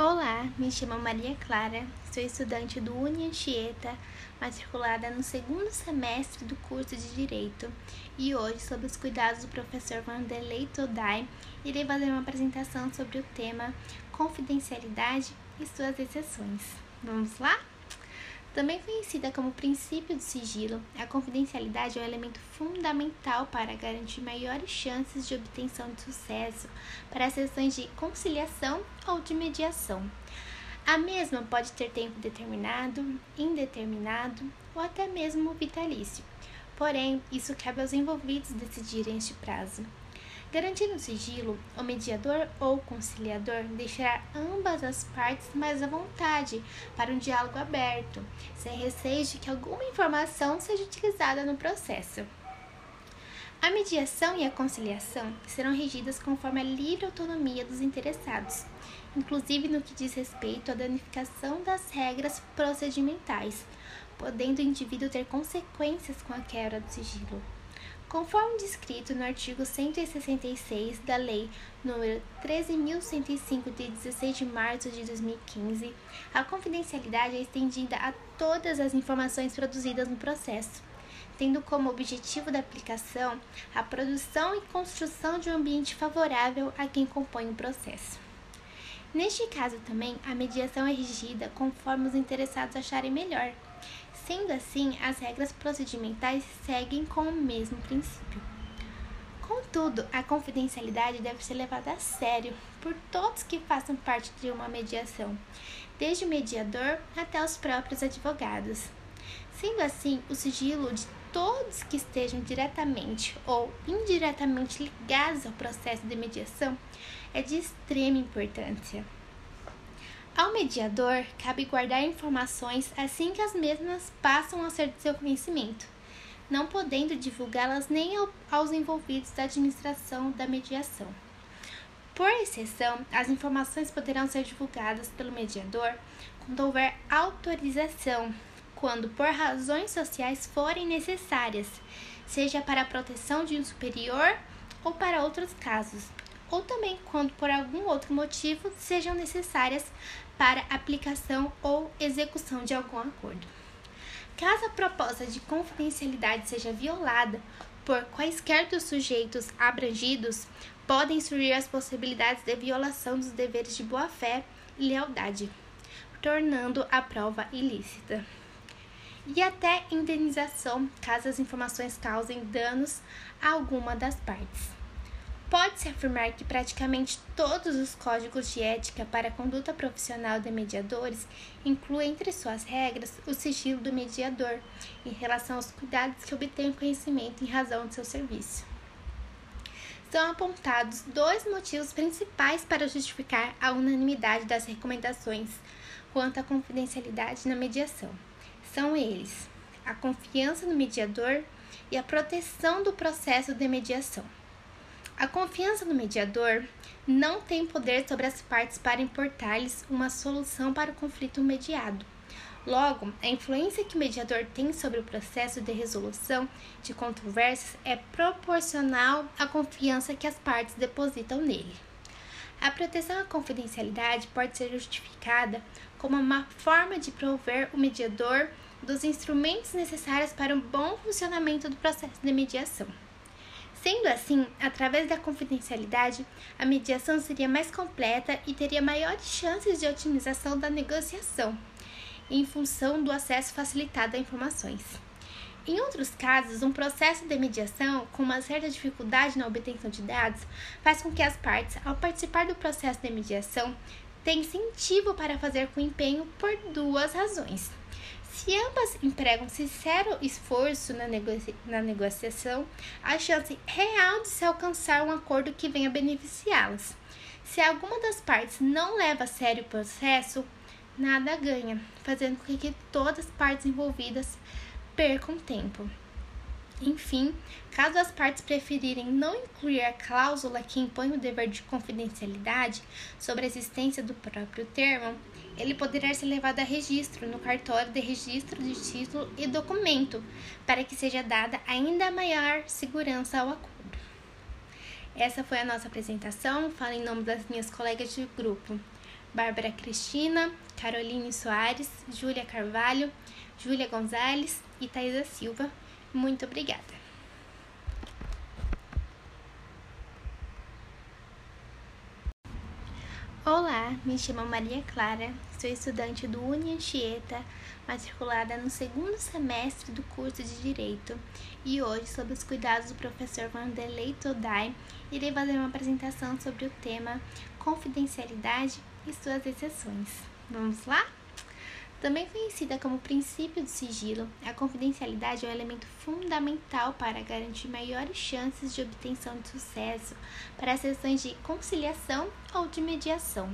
Olá, me chamo Maria Clara, sou estudante do Unianchieta, matriculada no segundo semestre do curso de Direito, e hoje, sob os cuidados do professor Vanderlei Todai, irei fazer uma apresentação sobre o tema Confidencialidade e suas exceções. Vamos lá? Também conhecida como princípio do sigilo, a confidencialidade é um elemento fundamental para garantir maiores chances de obtenção de sucesso para sessões de conciliação ou de mediação. A mesma pode ter tempo determinado, indeterminado ou até mesmo vitalício. Porém, isso cabe aos envolvidos decidirem este prazo. Garantindo o sigilo, o mediador ou conciliador deixará ambas as partes mais à vontade para um diálogo aberto, sem receio de que alguma informação seja utilizada no processo. A mediação e a conciliação serão regidas conforme a livre autonomia dos interessados, inclusive no que diz respeito à danificação das regras procedimentais, podendo o indivíduo ter consequências com a quebra do sigilo. Conforme descrito no artigo 166 da Lei nº 13.105, de 16 de março de 2015, a confidencialidade é estendida a todas as informações produzidas no processo, tendo como objetivo da aplicação a produção e construção de um ambiente favorável a quem compõe o processo. Neste caso também, a mediação é regida conforme os interessados acharem melhor Sendo assim, as regras procedimentais seguem com o mesmo princípio. Contudo, a confidencialidade deve ser levada a sério por todos que façam parte de uma mediação, desde o mediador até os próprios advogados. Sendo assim, o sigilo de todos que estejam diretamente ou indiretamente ligados ao processo de mediação é de extrema importância. Ao mediador, cabe guardar informações assim que as mesmas passam a ser de seu conhecimento, não podendo divulgá-las nem aos envolvidos da administração da mediação. Por exceção, as informações poderão ser divulgadas pelo mediador quando houver autorização, quando por razões sociais forem necessárias, seja para a proteção de um superior ou para outros casos, ou também quando por algum outro motivo sejam necessárias para aplicação ou execução de algum acordo. Caso a proposta de confidencialidade seja violada por quaisquer dos sujeitos abrangidos, podem surgir as possibilidades de violação dos deveres de boa-fé e lealdade, tornando a prova ilícita. E até indenização caso as informações causem danos a alguma das partes. Pode-se afirmar que praticamente todos os códigos de ética para a conduta profissional de mediadores incluem entre suas regras o sigilo do mediador em relação aos cuidados que obtém o conhecimento em razão de seu serviço. São apontados dois motivos principais para justificar a unanimidade das recomendações quanto à confidencialidade na mediação. São eles: a confiança no mediador e a proteção do processo de mediação. A confiança no mediador não tem poder sobre as partes para importar-lhes uma solução para o conflito mediado. Logo, a influência que o mediador tem sobre o processo de resolução de controvérsias é proporcional à confiança que as partes depositam nele. A proteção à confidencialidade pode ser justificada como uma forma de prover o mediador dos instrumentos necessários para o bom funcionamento do processo de mediação. Sendo assim, através da confidencialidade, a mediação seria mais completa e teria maiores chances de otimização da negociação, em função do acesso facilitado a informações. Em outros casos, um processo de mediação com uma certa dificuldade na obtenção de dados faz com que as partes, ao participar do processo de mediação, tenham incentivo para fazer com empenho por duas razões. Se ambas empregam sincero esforço na, negocia na negociação, há chance real de se alcançar um acordo que venha beneficiá-las. Se alguma das partes não leva a sério o processo, nada ganha, fazendo com que todas as partes envolvidas percam tempo. Enfim, caso as partes preferirem não incluir a cláusula que impõe o dever de confidencialidade sobre a existência do próprio termo, ele poderá ser levado a registro no cartório de registro de título e documento, para que seja dada ainda maior segurança ao acordo. Essa foi a nossa apresentação. Falo em nome das minhas colegas de grupo. Bárbara Cristina, Caroline Soares, Júlia Carvalho, Júlia Gonzalez e Thaisa Silva. Muito obrigada. Olá, me chamo Maria Clara, sou estudante do Uni Anchieta, matriculada no segundo semestre do curso de Direito e hoje, sob os cuidados do professor Vanderlei Todai, irei fazer uma apresentação sobre o tema Confidencialidade e suas exceções. Vamos lá? Também conhecida como princípio do sigilo, a confidencialidade é um elemento fundamental para garantir maiores chances de obtenção de sucesso para sessões de conciliação ou de mediação.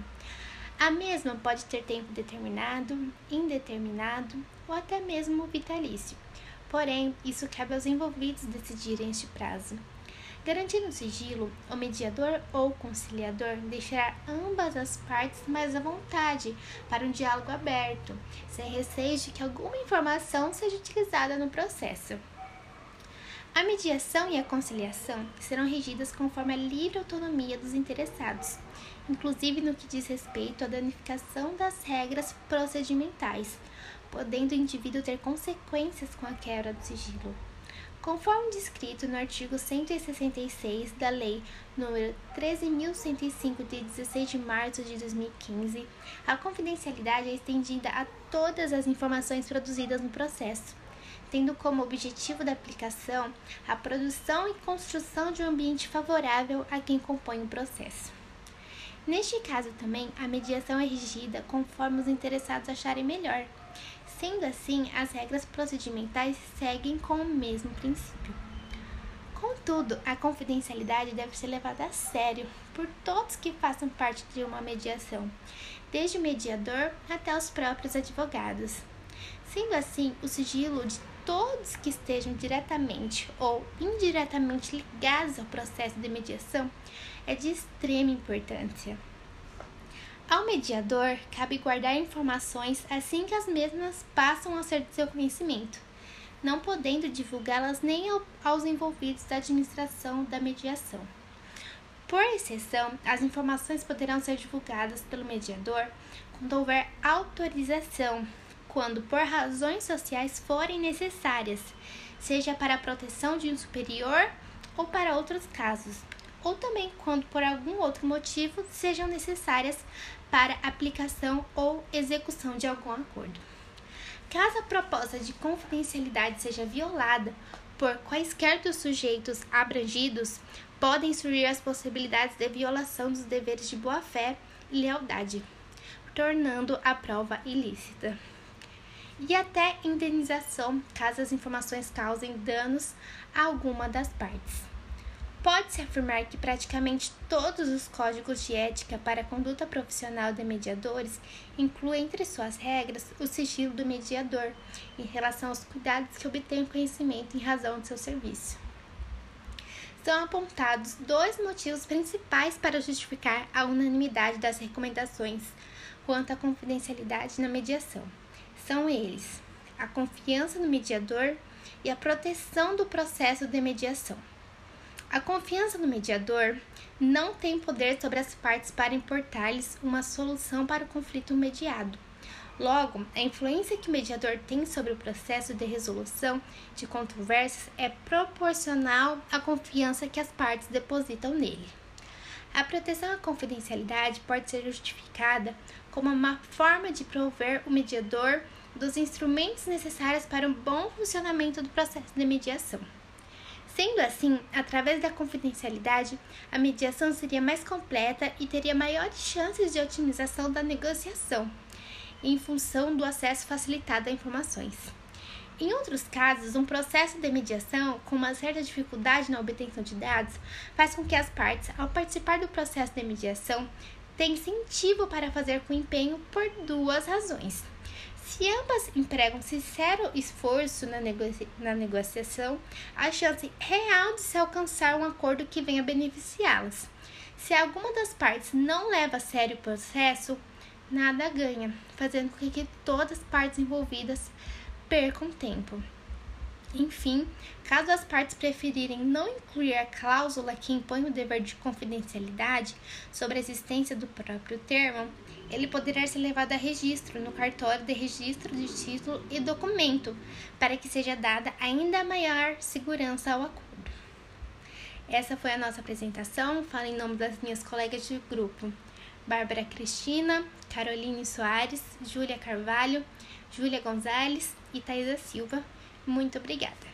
A mesma pode ter tempo determinado, indeterminado ou até mesmo vitalício. Porém, isso cabe aos envolvidos decidirem este prazo. Garantindo o sigilo, o mediador ou conciliador deixará ambas as partes mais à vontade para um diálogo aberto, sem receio de que alguma informação seja utilizada no processo. A mediação e a conciliação serão regidas conforme a livre autonomia dos interessados, inclusive no que diz respeito à danificação das regras procedimentais, podendo o indivíduo ter consequências com a quebra do sigilo. Conforme descrito no artigo 166 da Lei nº 13.105, de 16 de março de 2015, a confidencialidade é estendida a todas as informações produzidas no processo, tendo como objetivo da aplicação a produção e construção de um ambiente favorável a quem compõe o processo. Neste caso também, a mediação é regida conforme os interessados acharem melhor Sendo assim, as regras procedimentais seguem com o mesmo princípio. Contudo, a confidencialidade deve ser levada a sério por todos que façam parte de uma mediação, desde o mediador até os próprios advogados. Sendo assim, o sigilo de todos que estejam diretamente ou indiretamente ligados ao processo de mediação é de extrema importância. Ao mediador, cabe guardar informações assim que as mesmas passam a ser de seu conhecimento, não podendo divulgá-las nem aos envolvidos da administração da mediação. Por exceção, as informações poderão ser divulgadas pelo mediador quando houver autorização, quando por razões sociais forem necessárias, seja para a proteção de um superior ou para outros casos, ou também quando por algum outro motivo sejam necessárias para aplicação ou execução de algum acordo. Caso a proposta de confidencialidade seja violada por quaisquer dos sujeitos abrangidos, podem surgir as possibilidades de violação dos deveres de boa-fé e lealdade, tornando a prova ilícita. E até indenização caso as informações causem danos a alguma das partes. Pode-se afirmar que praticamente todos os códigos de ética para a conduta profissional de mediadores incluem entre suas regras o sigilo do mediador em relação aos cuidados que obtém o conhecimento em razão de seu serviço. São apontados dois motivos principais para justificar a unanimidade das recomendações quanto à confidencialidade na mediação. São eles: a confiança no mediador e a proteção do processo de mediação. A confiança no mediador não tem poder sobre as partes para importar-lhes uma solução para o conflito mediado. Logo, a influência que o mediador tem sobre o processo de resolução de controvérsias é proporcional à confiança que as partes depositam nele. A proteção à confidencialidade pode ser justificada como uma forma de prover o mediador dos instrumentos necessários para o bom funcionamento do processo de mediação. Sendo assim, através da confidencialidade, a mediação seria mais completa e teria maiores chances de otimização da negociação, em função do acesso facilitado a informações. Em outros casos, um processo de mediação com uma certa dificuldade na obtenção de dados faz com que as partes, ao participar do processo de mediação, tenham incentivo para fazer com empenho por duas razões. Se ambas empregam sincero esforço na, negocia na negociação, há chance real de se alcançar um acordo que venha beneficiá-las. Se alguma das partes não leva a sério o processo, nada ganha, fazendo com que todas as partes envolvidas percam tempo. Enfim, caso as partes preferirem não incluir a cláusula que impõe o dever de confidencialidade sobre a existência do próprio termo, ele poderá ser levado a registro no cartório de registro de título e documento, para que seja dada ainda maior segurança ao acordo. Essa foi a nossa apresentação. Falo em nome das minhas colegas de grupo. Bárbara Cristina, Caroline Soares, Júlia Carvalho, Júlia Gonzalez e Thaisa Silva. Muito obrigada!